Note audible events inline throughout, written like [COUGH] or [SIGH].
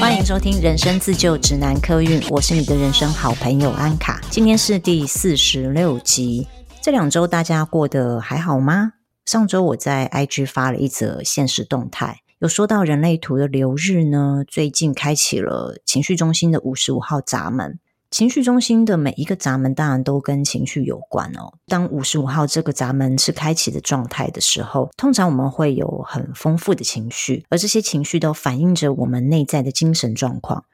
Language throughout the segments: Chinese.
欢迎收听《人生自救指南》客运，我是你的人生好朋友安卡。今天是第四十六集。这两周大家过得还好吗？上周我在 IG 发了一则限时动态，有说到人类图的流日呢，最近开启了情绪中心的五十五号闸门。情绪中心的每一个闸门，当然都跟情绪有关哦。当五十五号这个闸门是开启的状态的时候，通常我们会有很丰富的情绪，而这些情绪都反映着我们内在的精神状况。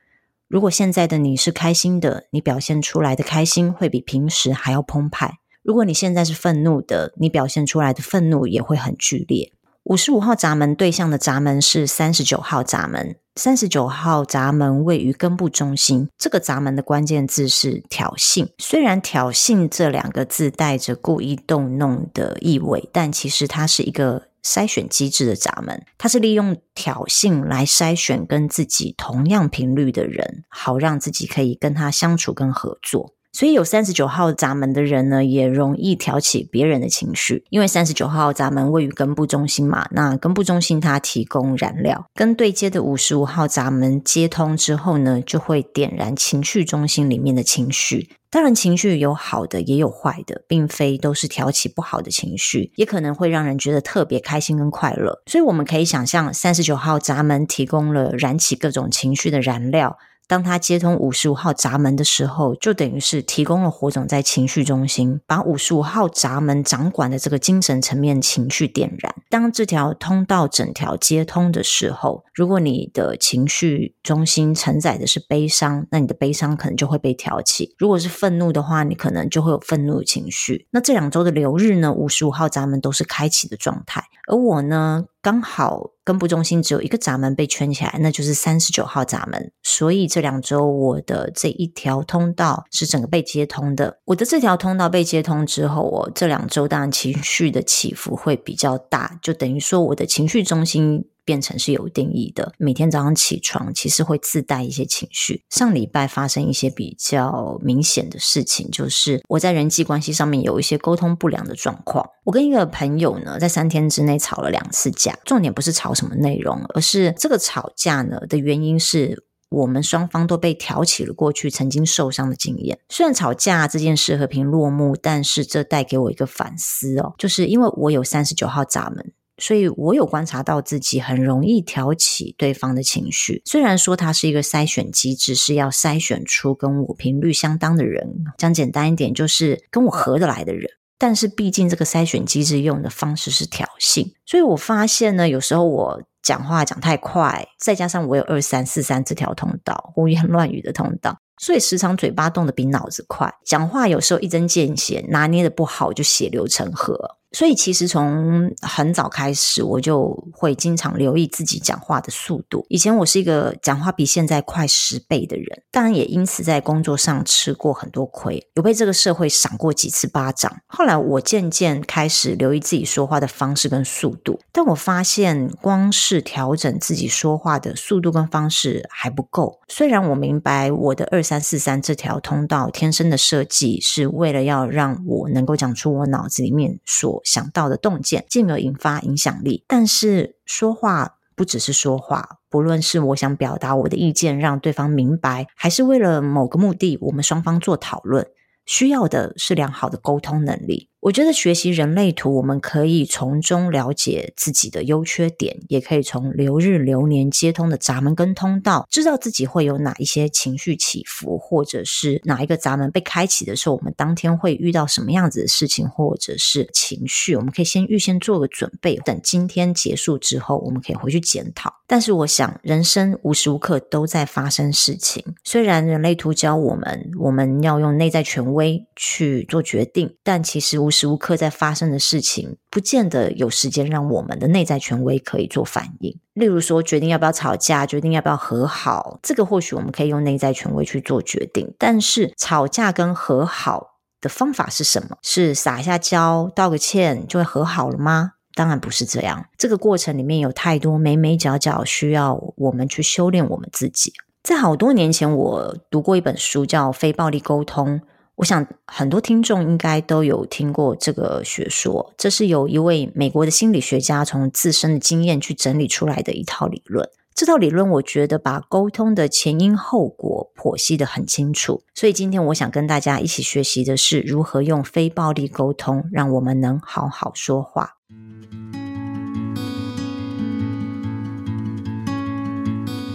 如果现在的你是开心的，你表现出来的开心会比平时还要澎湃；如果你现在是愤怒的，你表现出来的愤怒也会很剧烈。五十五号闸门对象的闸门是三十九号闸门。三十九号闸门位于根部中心，这个闸门的关键字是挑衅。虽然“挑衅”这两个字带着故意动弄的意味，但其实它是一个筛选机制的闸门。它是利用挑衅来筛选跟自己同样频率的人，好让自己可以跟他相处跟合作。所以有三十九号闸门的人呢，也容易挑起别人的情绪，因为三十九号闸门位于根部中心嘛。那根部中心它提供燃料，跟对接的五十五号闸门接通之后呢，就会点燃情绪中心里面的情绪。当然，情绪有好的也有坏的，并非都是挑起不好的情绪，也可能会让人觉得特别开心跟快乐。所以我们可以想象，三十九号闸门提供了燃起各种情绪的燃料。当他接通五十五号闸门的时候，就等于是提供了火种在情绪中心，把五十五号闸门掌管的这个精神层面情绪点燃。当这条通道整条接通的时候，如果你的情绪中心承载的是悲伤，那你的悲伤可能就会被挑起；如果是愤怒的话，你可能就会有愤怒的情绪。那这两周的流日呢，五十五号闸门都是开启的状态，而我呢，刚好根部中心只有一个闸门被圈起来，那就是三十九号闸门。所以这两周我的这一条通道是整个被接通的。我的这条通道被接通之后，我这两周当然情绪的起伏会比较大，就等于说我的情绪中心。变成是有定义的，每天早上起床其实会自带一些情绪。上礼拜发生一些比较明显的事情，就是我在人际关系上面有一些沟通不良的状况。我跟一个朋友呢，在三天之内吵了两次架，重点不是吵什么内容，而是这个吵架呢的原因是我们双方都被挑起了过去曾经受伤的经验。虽然吵架这件事和平落幕，但是这带给我一个反思哦，就是因为我有三十九号闸门。所以我有观察到自己很容易挑起对方的情绪，虽然说它是一个筛选机制，是要筛选出跟我频率相当的人，讲简单一点就是跟我合得来的人。但是毕竟这个筛选机制用的方式是挑衅，所以我发现呢，有时候我讲话讲太快，再加上我有二三四三这条通道，胡言乱语的通道，所以时常嘴巴动得比脑子快，讲话有时候一针见血，拿捏得不好就血流成河。所以其实从很早开始，我就会经常留意自己讲话的速度。以前我是一个讲话比现在快十倍的人，当然也因此在工作上吃过很多亏，有被这个社会赏过几次巴掌。后来我渐渐开始留意自己说话的方式跟速度，但我发现光是调整自己说话的速度跟方式还不够。虽然我明白我的二三四三这条通道天生的设计是为了要让我能够讲出我脑子里面所想到的洞见，进而引发影响力。但是说话不只是说话，不论是我想表达我的意见，让对方明白，还是为了某个目的，我们双方做讨论，需要的是良好的沟通能力。我觉得学习人类图，我们可以从中了解自己的优缺点，也可以从流日流年接通的闸门跟通道，知道自己会有哪一些情绪起伏，或者是哪一个闸门被开启的时候，我们当天会遇到什么样子的事情，或者是情绪，我们可以先预先做个准备，等今天结束之后，我们可以回去检讨。但是我想，人生无时无刻都在发生事情，虽然人类图教我们，我们要用内在权威去做决定，但其实无。时无刻在发生的事情，不见得有时间让我们的内在权威可以做反应。例如说，决定要不要吵架，决定要不要和好，这个或许我们可以用内在权威去做决定。但是，吵架跟和好的方法是什么？是撒一下娇、道个歉就会和好了吗？当然不是这样。这个过程里面有太多眉眉角角，需要我们去修炼我们自己。在好多年前，我读过一本书，叫《非暴力沟通》。我想很多听众应该都有听过这个学说，这是由一位美国的心理学家从自身的经验去整理出来的一套理论。这套理论我觉得把沟通的前因后果剖析得很清楚，所以今天我想跟大家一起学习的是如何用非暴力沟通，让我们能好好说话。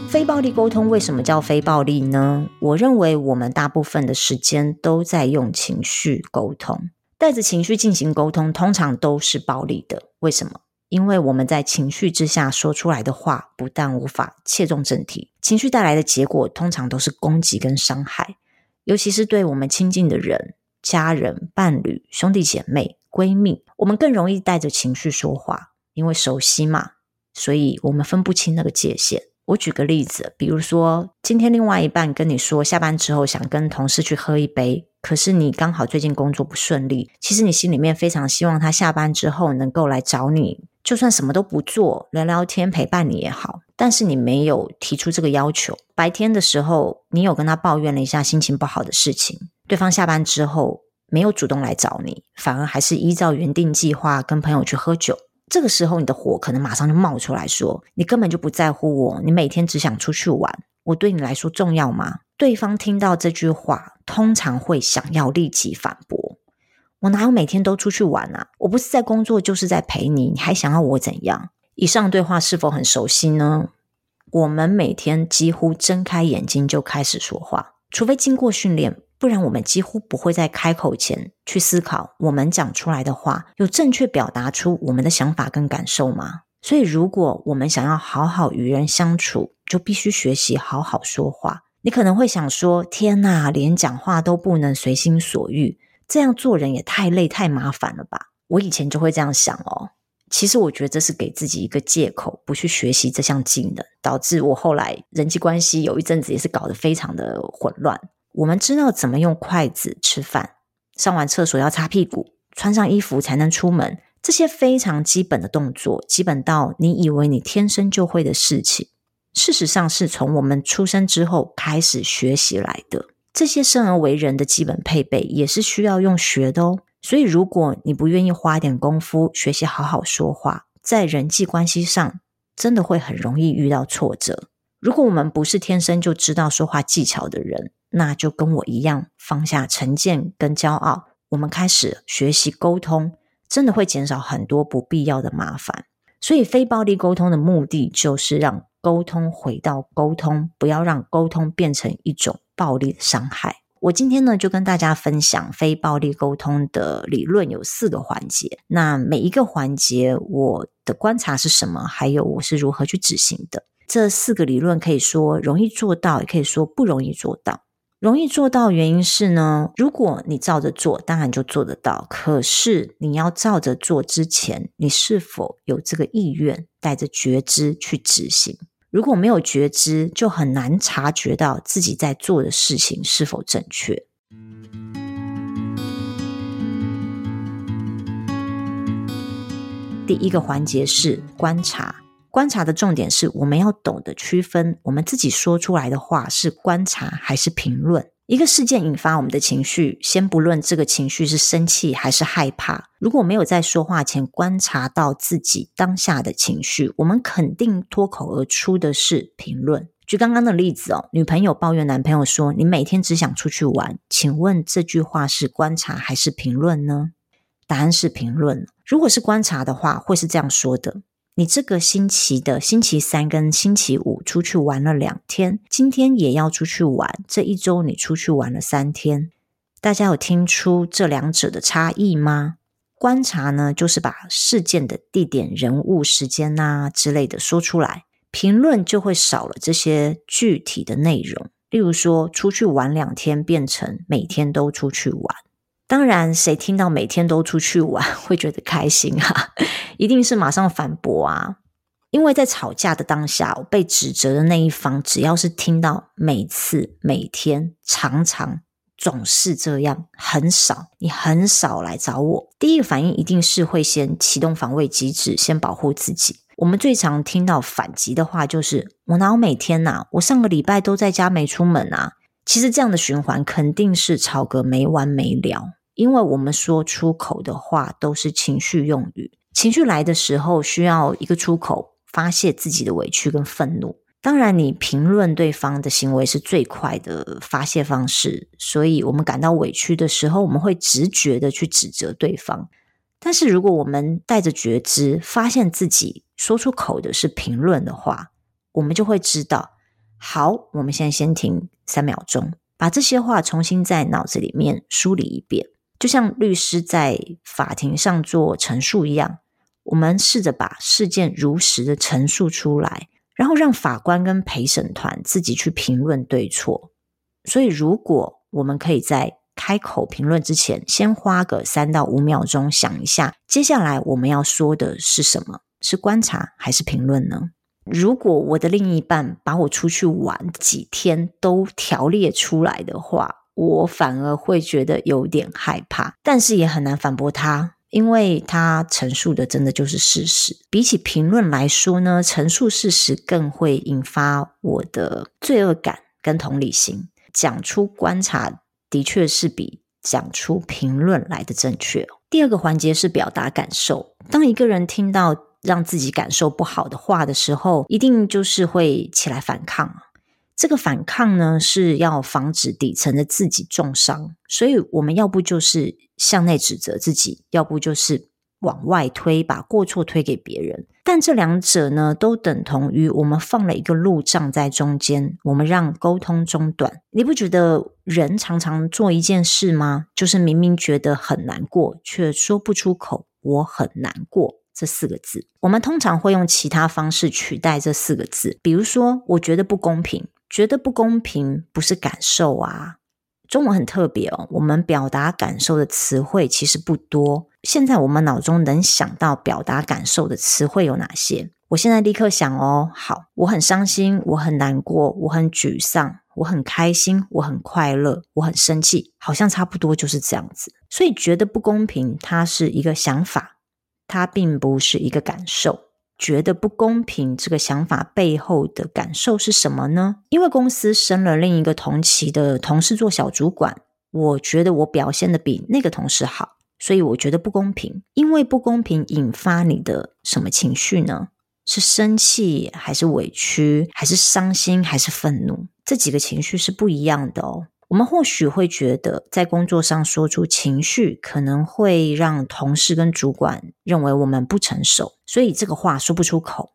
非暴力沟通为什么叫非暴力呢？我认为我们大部分的时间都在用情绪沟通，带着情绪进行沟通，通常都是暴力的。为什么？因为我们在情绪之下说出来的话，不但无法切中正题，情绪带来的结果通常都是攻击跟伤害，尤其是对我们亲近的人、家人、伴侣、兄弟姐妹、闺蜜，我们更容易带着情绪说话，因为熟悉嘛，所以我们分不清那个界限。我举个例子，比如说今天另外一半跟你说，下班之后想跟同事去喝一杯，可是你刚好最近工作不顺利，其实你心里面非常希望他下班之后能够来找你，就算什么都不做，聊聊天陪伴你也好，但是你没有提出这个要求。白天的时候，你有跟他抱怨了一下心情不好的事情，对方下班之后没有主动来找你，反而还是依照原定计划跟朋友去喝酒。这个时候，你的火可能马上就冒出来说：“你根本就不在乎我，你每天只想出去玩，我对你来说重要吗？”对方听到这句话，通常会想要立即反驳：“我哪有每天都出去玩啊？我不是在工作，就是在陪你，你还想要我怎样？”以上对话是否很熟悉呢？我们每天几乎睁开眼睛就开始说话，除非经过训练。不然，我们几乎不会在开口前去思考，我们讲出来的话有正确表达出我们的想法跟感受吗？所以，如果我们想要好好与人相处，就必须学习好好说话。你可能会想说：“天哪，连讲话都不能随心所欲，这样做人也太累太麻烦了吧？”我以前就会这样想哦。其实，我觉得这是给自己一个借口，不去学习这项技能，导致我后来人际关系有一阵子也是搞得非常的混乱。我们知道怎么用筷子吃饭，上完厕所要擦屁股，穿上衣服才能出门，这些非常基本的动作，基本到你以为你天生就会的事情，事实上是从我们出生之后开始学习来的。这些生而为人的基本配备，也是需要用学的哦。所以，如果你不愿意花点功夫学习好好说话，在人际关系上，真的会很容易遇到挫折。如果我们不是天生就知道说话技巧的人，那就跟我一样，放下成见跟骄傲，我们开始学习沟通，真的会减少很多不必要的麻烦。所以，非暴力沟通的目的就是让沟通回到沟通，不要让沟通变成一种暴力的伤害。我今天呢，就跟大家分享非暴力沟通的理论有四个环节。那每一个环节，我的观察是什么？还有我是如何去执行的？这四个理论可以说容易做到，也可以说不容易做到。容易做到原因是呢，如果你照着做，当然就做得到。可是你要照着做之前，你是否有这个意愿，带着觉知去执行？如果没有觉知，就很难察觉到自己在做的事情是否正确。第一个环节是观察。观察的重点是，我们要懂得区分，我们自己说出来的话是观察还是评论。一个事件引发我们的情绪，先不论这个情绪是生气还是害怕，如果没有在说话前观察到自己当下的情绪，我们肯定脱口而出的是评论。举刚刚的例子哦，女朋友抱怨男朋友说：“你每天只想出去玩。”请问这句话是观察还是评论呢？答案是评论。如果是观察的话，会是这样说的。你这个星期的星期三跟星期五出去玩了两天，今天也要出去玩。这一周你出去玩了三天，大家有听出这两者的差异吗？观察呢，就是把事件的地点、人物、时间呐、啊、之类的说出来；评论就会少了这些具体的内容，例如说出去玩两天变成每天都出去玩。当然，谁听到每天都出去玩 [LAUGHS] 会觉得开心啊？一定是马上反驳啊！因为在吵架的当下，被指责的那一方，只要是听到每次、每天、常常、总是这样，很少，你很少来找我，第一个反应一定是会先启动防卫机制，先保护自己。我们最常听到反击的话就是：“我哪有每天呐？我上个礼拜都在家没出门啊！”其实这样的循环肯定是吵个没完没了，因为我们说出口的话都是情绪用语，情绪来的时候需要一个出口，发泄自己的委屈跟愤怒。当然，你评论对方的行为是最快的发泄方式，所以我们感到委屈的时候，我们会直觉的去指责对方。但是，如果我们带着觉知，发现自己说出口的是评论的话，我们就会知道，好，我们现在先停三秒钟，把这些话重新在脑子里面梳理一遍，就像律师在法庭上做陈述一样，我们试着把事件如实的陈述出来。然后让法官跟陪审团自己去评论对错。所以，如果我们可以在开口评论之前，先花个三到五秒钟想一下，接下来我们要说的是什么？是观察还是评论呢？如果我的另一半把我出去玩几天都条列出来的话，我反而会觉得有点害怕，但是也很难反驳他。因为他陈述的真的就是事实，比起评论来说呢，陈述事实更会引发我的罪恶感跟同理心。讲出观察的确是比讲出评论来的正确。第二个环节是表达感受。当一个人听到让自己感受不好的话的时候，一定就是会起来反抗。这个反抗呢，是要防止底层的自己重伤，所以我们要不就是向内指责自己，要不就是往外推，把过错推给别人。但这两者呢，都等同于我们放了一个路障在中间，我们让沟通中断。你不觉得人常常做一件事吗？就是明明觉得很难过，却说不出口，我很难过这四个字。我们通常会用其他方式取代这四个字，比如说，我觉得不公平。觉得不公平不是感受啊，中文很特别哦。我们表达感受的词汇其实不多。现在我们脑中能想到表达感受的词汇有哪些？我现在立刻想哦。好，我很伤心，我很难过，我很沮丧，我很开心，我很快乐，我很生气，好像差不多就是这样子。所以觉得不公平，它是一个想法，它并不是一个感受。觉得不公平，这个想法背后的感受是什么呢？因为公司升了另一个同期的同事做小主管，我觉得我表现得比那个同事好，所以我觉得不公平。因为不公平引发你的什么情绪呢？是生气，还是委屈，还是伤心，还是愤怒？这几个情绪是不一样的哦。我们或许会觉得，在工作上说出情绪，可能会让同事跟主管认为我们不成熟，所以这个话说不出口。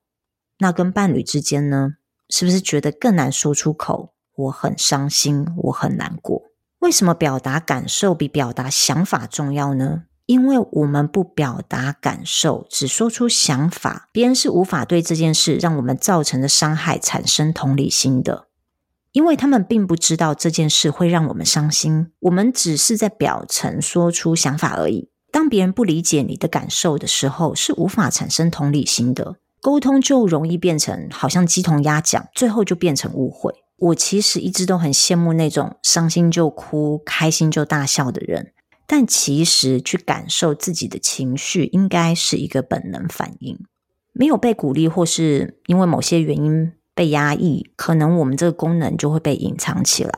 那跟伴侣之间呢？是不是觉得更难说出口？我很伤心，我很难过。为什么表达感受比表达想法重要呢？因为我们不表达感受，只说出想法，别人是无法对这件事让我们造成的伤害产生同理心的。因为他们并不知道这件事会让我们伤心，我们只是在表层说出想法而已。当别人不理解你的感受的时候，是无法产生同理心的，沟通就容易变成好像鸡同鸭讲，最后就变成误会。我其实一直都很羡慕那种伤心就哭、开心就大笑的人，但其实去感受自己的情绪，应该是一个本能反应。没有被鼓励，或是因为某些原因。被压抑，可能我们这个功能就会被隐藏起来。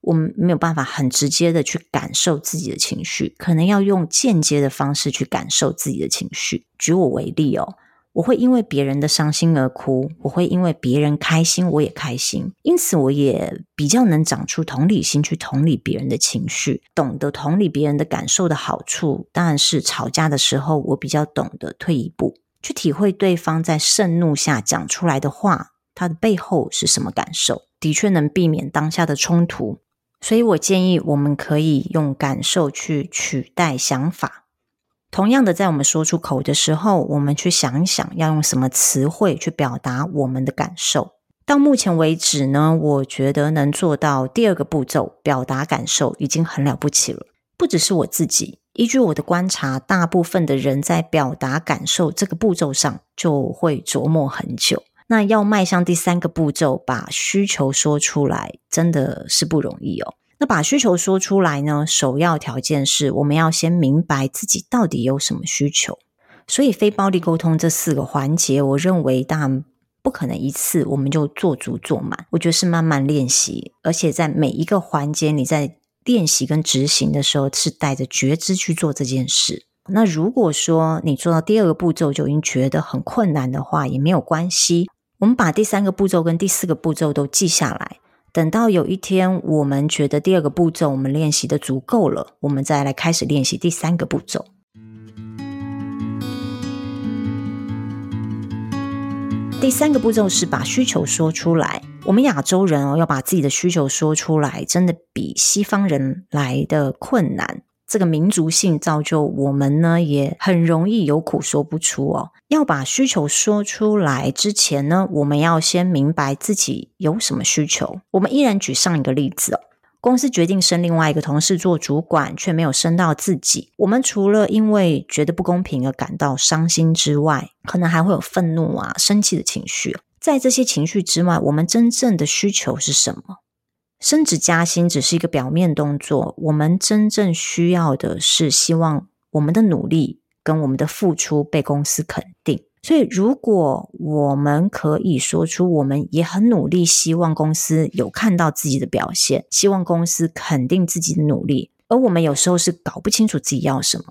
我们没有办法很直接的去感受自己的情绪，可能要用间接的方式去感受自己的情绪。举我为例哦，我会因为别人的伤心而哭，我会因为别人开心我也开心，因此我也比较能长出同理心去同理别人的情绪，懂得同理别人的感受的好处，当然是吵架的时候我比较懂得退一步，去体会对方在盛怒下讲出来的话。他的背后是什么感受？的确能避免当下的冲突，所以我建议我们可以用感受去取代想法。同样的，在我们说出口的时候，我们去想一想要用什么词汇去表达我们的感受。到目前为止呢，我觉得能做到第二个步骤，表达感受已经很了不起了。不只是我自己，依据我的观察，大部分的人在表达感受这个步骤上就会琢磨很久。那要迈向第三个步骤，把需求说出来，真的是不容易哦。那把需求说出来呢，首要条件是我们要先明白自己到底有什么需求。所以非暴力沟通这四个环节，我认为当然不可能一次我们就做足做满。我觉得是慢慢练习，而且在每一个环节，你在练习跟执行的时候，是带着觉知去做这件事。那如果说你做到第二个步骤就已经觉得很困难的话，也没有关系。我们把第三个步骤跟第四个步骤都记下来，等到有一天我们觉得第二个步骤我们练习的足够了，我们再来开始练习第三个步骤。第三个步骤是把需求说出来。我们亚洲人哦，要把自己的需求说出来，真的比西方人来的困难。这个民族性造就我们呢，也很容易有苦说不出哦。要把需求说出来之前呢，我们要先明白自己有什么需求。我们依然举上一个例子哦，公司决定升另外一个同事做主管，却没有升到自己。我们除了因为觉得不公平而感到伤心之外，可能还会有愤怒啊、生气的情绪。在这些情绪之外，我们真正的需求是什么？升职加薪只是一个表面动作，我们真正需要的是希望我们的努力跟我们的付出被公司肯定。所以，如果我们可以说出我们也很努力，希望公司有看到自己的表现，希望公司肯定自己的努力，而我们有时候是搞不清楚自己要什么，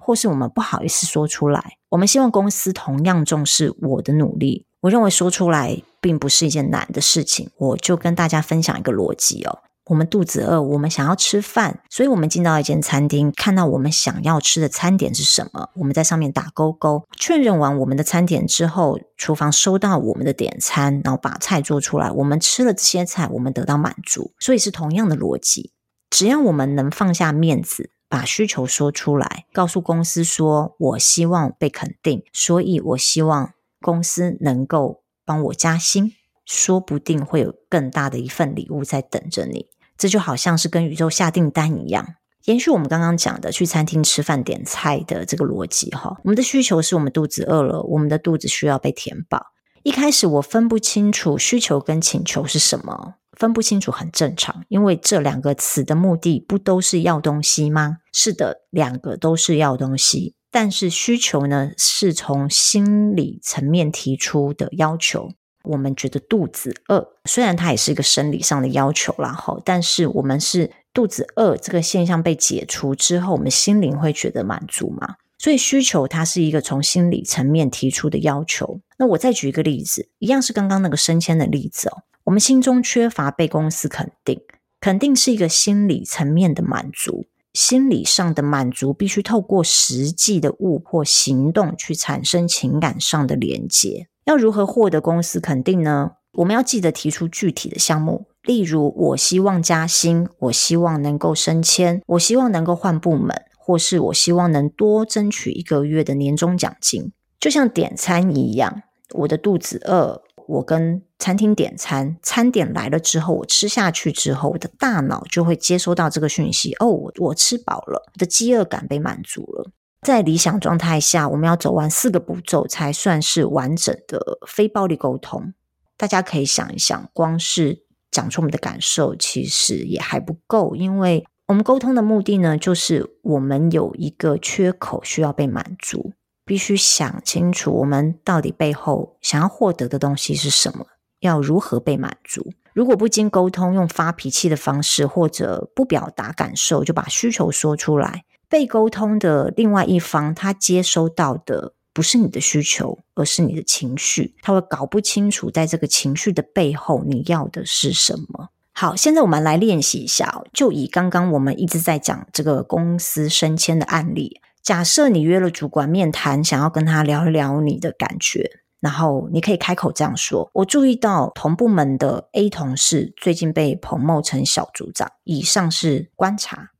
或是我们不好意思说出来，我们希望公司同样重视我的努力。我认为说出来并不是一件难的事情，我就跟大家分享一个逻辑哦。我们肚子饿，我们想要吃饭，所以我们进到一间餐厅，看到我们想要吃的餐点是什么，我们在上面打勾勾，确认完我们的餐点之后，厨房收到我们的点餐，然后把菜做出来，我们吃了这些菜，我们得到满足，所以是同样的逻辑。只要我们能放下面子，把需求说出来，告诉公司说，我希望被肯定，所以我希望。公司能够帮我加薪，说不定会有更大的一份礼物在等着你。这就好像是跟宇宙下订单一样。延续我们刚刚讲的去餐厅吃饭点菜的这个逻辑哈，我们的需求是我们肚子饿了，我们的肚子需要被填饱。一开始我分不清楚需求跟请求是什么，分不清楚很正常，因为这两个词的目的不都是要东西吗？是的，两个都是要东西。但是需求呢，是从心理层面提出的要求。我们觉得肚子饿，虽然它也是一个生理上的要求啦，哈，但是我们是肚子饿这个现象被解除之后，我们心灵会觉得满足嘛。所以需求它是一个从心理层面提出的要求。那我再举一个例子，一样是刚刚那个升迁的例子哦。我们心中缺乏被公司肯定，肯定是一个心理层面的满足。心理上的满足必须透过实际的物或行动去产生情感上的连接。要如何获得公司肯定呢？我们要记得提出具体的项目，例如我希望加薪，我希望能够升迁，我希望能够换部门，或是我希望能多争取一个月的年终奖金。就像点餐一样，我的肚子饿。我跟餐厅点餐，餐点来了之后，我吃下去之后，我的大脑就会接收到这个讯息：哦，我我吃饱了，我的饥饿感被满足了。在理想状态下，我们要走完四个步骤才算是完整的非暴力沟通。大家可以想一想，光是讲出我们的感受，其实也还不够，因为我们沟通的目的呢，就是我们有一个缺口需要被满足。必须想清楚，我们到底背后想要获得的东西是什么？要如何被满足？如果不经沟通，用发脾气的方式，或者不表达感受，就把需求说出来，被沟通的另外一方，他接收到的不是你的需求，而是你的情绪，他会搞不清楚，在这个情绪的背后，你要的是什么。好，现在我们来练习一下，就以刚刚我们一直在讲这个公司升迁的案例。假设你约了主管面谈，想要跟他聊一聊你的感觉，然后你可以开口这样说：“我注意到同部门的 A 同事最近被彭茂成小组长，以上是观察。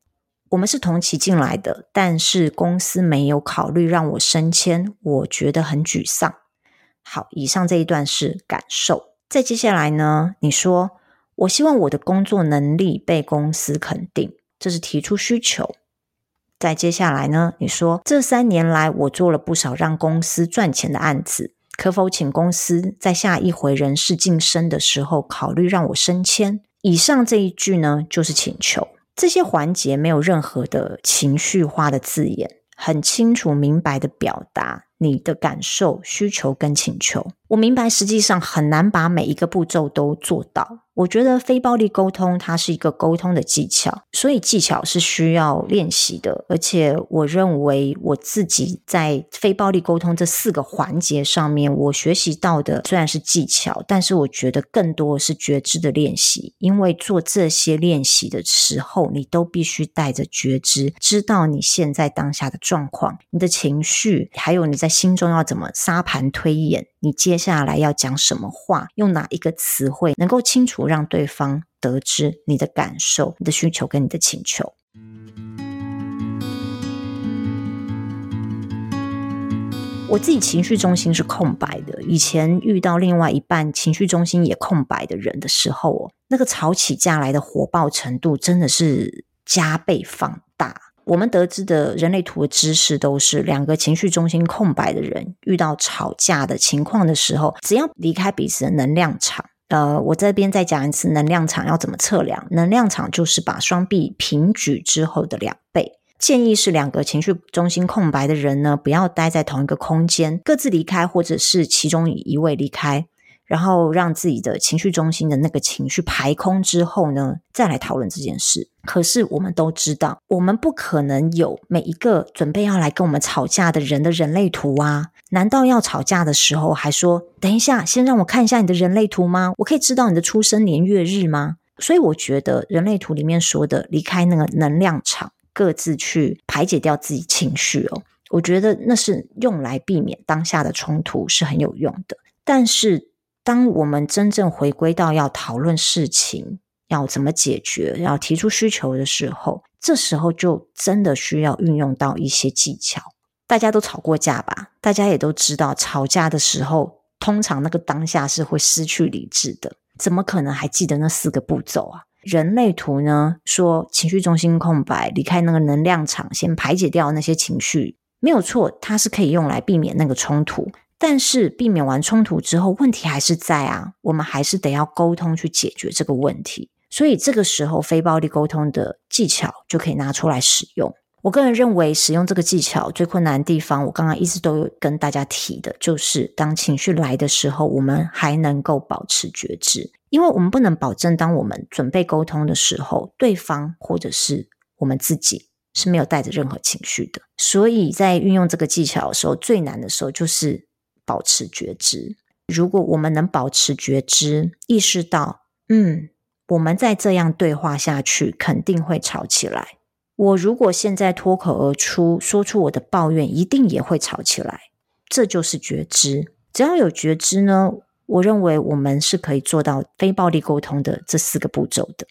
我们是同期进来的，但是公司没有考虑让我升迁，我觉得很沮丧。”好，以上这一段是感受。再接下来呢，你说：“我希望我的工作能力被公司肯定。”这是提出需求。再接下来呢，你说这三年来我做了不少让公司赚钱的案子，可否请公司在下一回人事晋升的时候考虑让我升迁？以上这一句呢，就是请求。这些环节没有任何的情绪化的字眼，很清楚明白的表达你的感受、需求跟请求。我明白，实际上很难把每一个步骤都做到。我觉得非暴力沟通它是一个沟通的技巧，所以技巧是需要练习的。而且我认为我自己在非暴力沟通这四个环节上面，我学习到的虽然是技巧，但是我觉得更多的是觉知的练习。因为做这些练习的时候，你都必须带着觉知，知道你现在当下的状况、你的情绪，还有你在心中要怎么沙盘推演。你接下来要讲什么话，用哪一个词汇，能够清楚让对方得知你的感受、你的需求跟你的请求。我自己情绪中心是空白的，以前遇到另外一半情绪中心也空白的人的时候，哦，那个吵起架来的火爆程度真的是加倍放大。我们得知的人类图的知识都是两个情绪中心空白的人遇到吵架的情况的时候，只要离开彼此的能量场。呃，我这边再讲一次，能量场要怎么测量？能量场就是把双臂平举之后的两倍。建议是两个情绪中心空白的人呢，不要待在同一个空间，各自离开，或者是其中一位离开。然后让自己的情绪中心的那个情绪排空之后呢，再来讨论这件事。可是我们都知道，我们不可能有每一个准备要来跟我们吵架的人的人类图啊！难道要吵架的时候还说，等一下，先让我看一下你的人类图吗？我可以知道你的出生年月日吗？所以我觉得人类图里面说的离开那个能量场，各自去排解掉自己情绪哦，我觉得那是用来避免当下的冲突是很有用的。但是。当我们真正回归到要讨论事情，要怎么解决，要提出需求的时候，这时候就真的需要运用到一些技巧。大家都吵过架吧？大家也都知道，吵架的时候，通常那个当下是会失去理智的。怎么可能还记得那四个步骤啊？人类图呢，说情绪中心空白，离开那个能量场，先排解掉那些情绪，没有错，它是可以用来避免那个冲突。但是避免完冲突之后，问题还是在啊，我们还是得要沟通去解决这个问题。所以这个时候，非暴力沟通的技巧就可以拿出来使用。我个人认为，使用这个技巧最困难的地方，我刚刚一直都有跟大家提的，就是当情绪来的时候，我们还能够保持觉知，因为我们不能保证，当我们准备沟通的时候，对方或者是我们自己是没有带着任何情绪的。所以在运用这个技巧的时候，最难的时候就是。保持觉知。如果我们能保持觉知，意识到，嗯，我们再这样对话下去，肯定会吵起来。我如果现在脱口而出，说出我的抱怨，一定也会吵起来。这就是觉知。只要有觉知呢，我认为我们是可以做到非暴力沟通的这四个步骤的。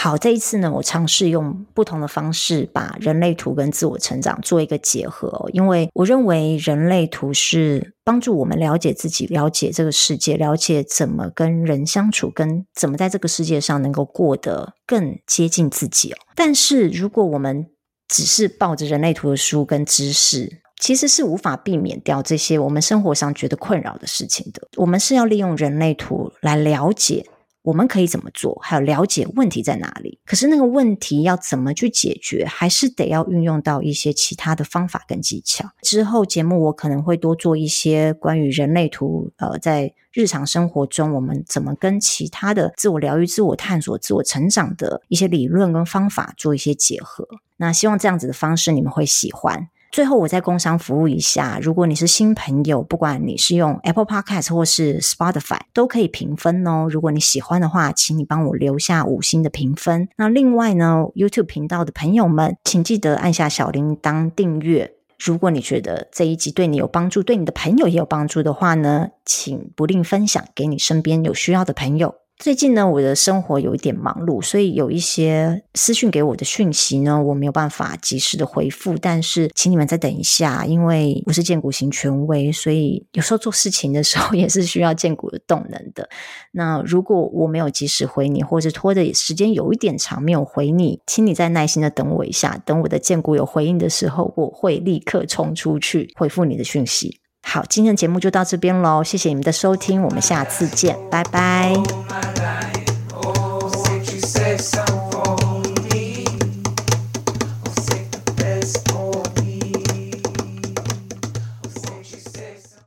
好，这一次呢，我尝试用不同的方式把人类图跟自我成长做一个结合，因为我认为人类图是帮助我们了解自己、了解这个世界、了解怎么跟人相处，跟怎么在这个世界上能够过得更接近自己。但是，如果我们只是抱着人类图的书跟知识，其实是无法避免掉这些我们生活上觉得困扰的事情的。我们是要利用人类图来了解。我们可以怎么做？还有了解问题在哪里？可是那个问题要怎么去解决，还是得要运用到一些其他的方法跟技巧。之后节目我可能会多做一些关于人类图，呃，在日常生活中我们怎么跟其他的自我疗愈、自我探索、自我成长的一些理论跟方法做一些结合。那希望这样子的方式你们会喜欢。最后，我再工商服务一下。如果你是新朋友，不管你是用 Apple Podcast 或是 Spotify，都可以评分哦。如果你喜欢的话，请你帮我留下五星的评分。那另外呢，YouTube 频道的朋友们，请记得按下小铃铛订阅。如果你觉得这一集对你有帮助，对你的朋友也有帮助的话呢，请不吝分享给你身边有需要的朋友。最近呢，我的生活有一点忙碌，所以有一些私讯给我的讯息呢，我没有办法及时的回复。但是，请你们再等一下，因为我是荐骨型权威，所以有时候做事情的时候 [LAUGHS] 也是需要荐骨的动能的。那如果我没有及时回你，或者拖的时间有一点长没有回你，请你再耐心的等我一下，等我的荐骨有回应的时候，我会立刻冲出去回复你的讯息。好，今天的节目就到这边喽，谢谢你们的收听，我们下次见，拜拜。